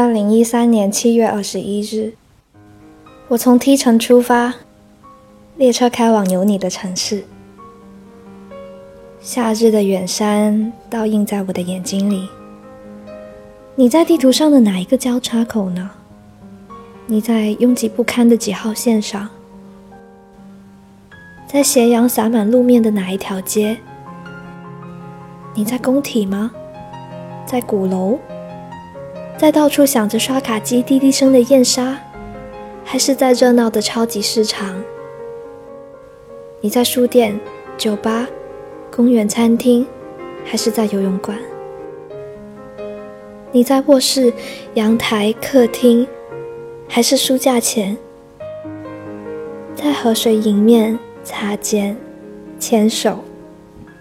二零一三年七月二十一日，我从 T 城出发，列车开往有你的城市。夏日的远山倒映在我的眼睛里。你在地图上的哪一个交叉口呢？你在拥挤不堪的几号线上？在斜阳洒满路面的哪一条街？你在工体吗？在鼓楼？在到处响着刷卡机滴滴声的燕莎，还是在热闹的超级市场？你在书店、酒吧、公园、餐厅，还是在游泳馆？你在卧室、阳台、客厅，还是书架前？在河水迎面擦肩、牵手、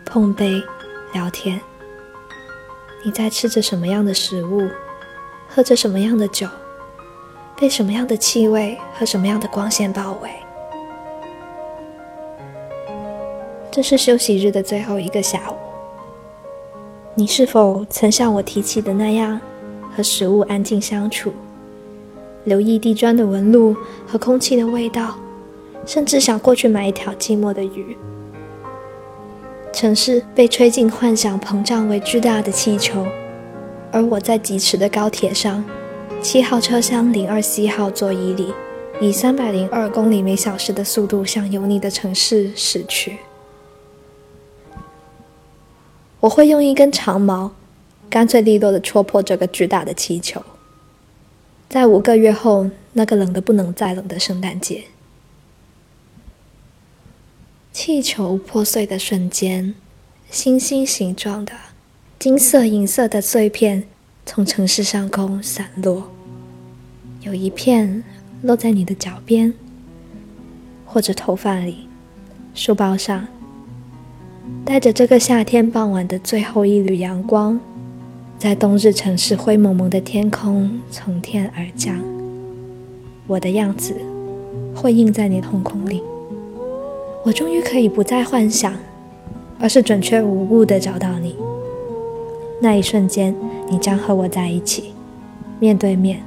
碰杯、聊天？你在吃着什么样的食物？喝着什么样的酒，被什么样的气味和什么样的光线包围？这是休息日的最后一个下午，你是否曾像我提起的那样，和食物安静相处，留意地砖的纹路和空气的味道，甚至想过去买一条寂寞的鱼？城市被吹进幻想，膨胀为巨大的气球。而我在疾驰的高铁上，七号车厢零二 C 号座椅里，以三百零二公里每小时的速度向有你的城市驶去。我会用一根长矛，干脆利落地戳破这个巨大的气球。在五个月后，那个冷得不能再冷的圣诞节，气球破碎的瞬间，星星形状的。金色、银色的碎片从城市上空散落，有一片落在你的脚边，或者头发里、书包上，带着这个夏天傍晚的最后一缕阳光，在冬日城市灰蒙蒙的天空从天而降。我的样子会印在你瞳孔里，我终于可以不再幻想，而是准确无误地找到你。那一瞬间，你将和我在一起，面对面，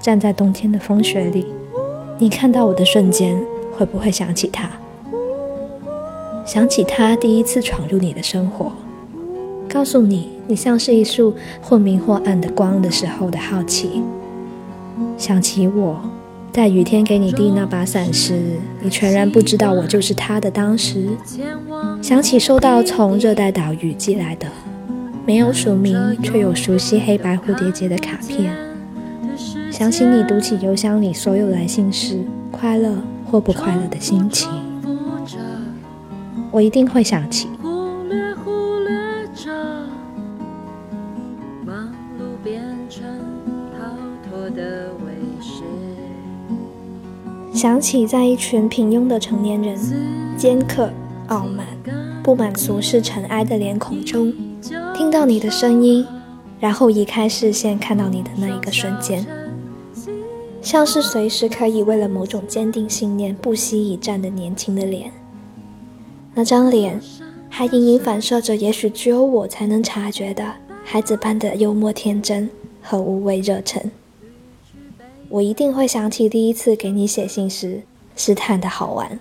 站在冬天的风雪里。你看到我的瞬间，会不会想起他？想起他第一次闯入你的生活，告诉你你像是一束或明或暗的光的时候的好奇。想起我在雨天给你递那把伞时，你全然不知道我就是他的当时。想起收到从热带岛屿寄来的。没有署名却有熟悉黑白蝴蝶结的卡片，想起你读起邮箱里所有来信时快乐或不快乐的心情，我一定会想起。想起在一群平庸的成年人，尖刻、傲慢、不满俗世尘埃的脸孔中。听到你的声音，然后移开视线看到你的那一个瞬间，像是随时可以为了某种坚定信念不惜一战的年轻的脸。那张脸还隐隐反射着，也许只有我才能察觉的孩子般的幽默天真和无畏热忱。我一定会想起第一次给你写信时试探的好玩。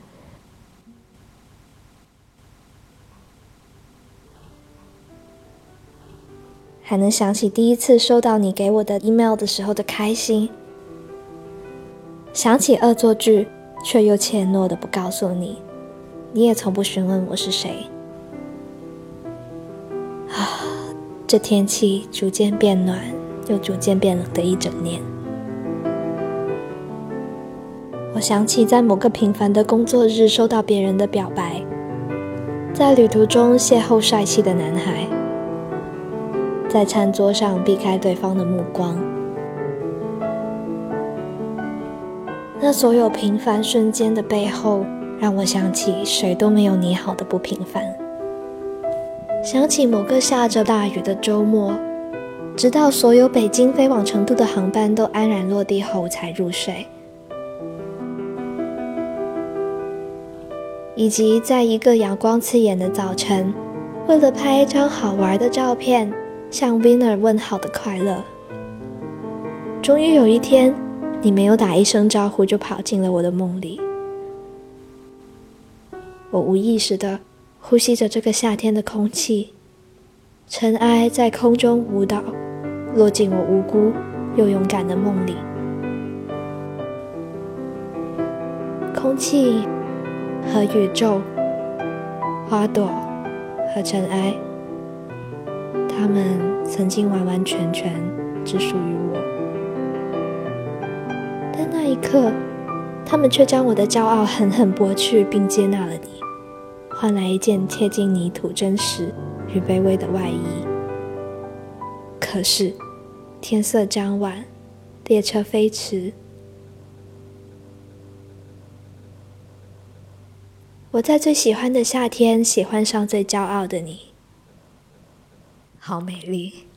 还能想起第一次收到你给我的 email 的时候的开心，想起恶作剧却又怯懦的不告诉你，你也从不询问我是谁。啊，这天气逐渐变暖又逐渐变冷的一整年，我想起在某个平凡的工作日收到别人的表白，在旅途中邂逅帅气的男孩。在餐桌上避开对方的目光，那所有平凡瞬间的背后，让我想起谁都没有你好的不平凡。想起某个下着大雨的周末，直到所有北京飞往成都的航班都安然落地后才入睡，以及在一个阳光刺眼的早晨，为了拍一张好玩的照片。向 Winner 问好的快乐，终于有一天，你没有打一声招呼就跑进了我的梦里。我无意识的呼吸着这个夏天的空气，尘埃在空中舞蹈，落进我无辜又勇敢的梦里。空气和宇宙，花朵和尘埃，他们曾经完完全全只属于我，但那一刻，他们却将我的骄傲狠狠剥去，并接纳了你，换来一件贴近泥土真实与卑微的外衣。可是，天色将晚，列车飞驰。我在最喜欢的夏天，喜欢上最骄傲的你，好美丽。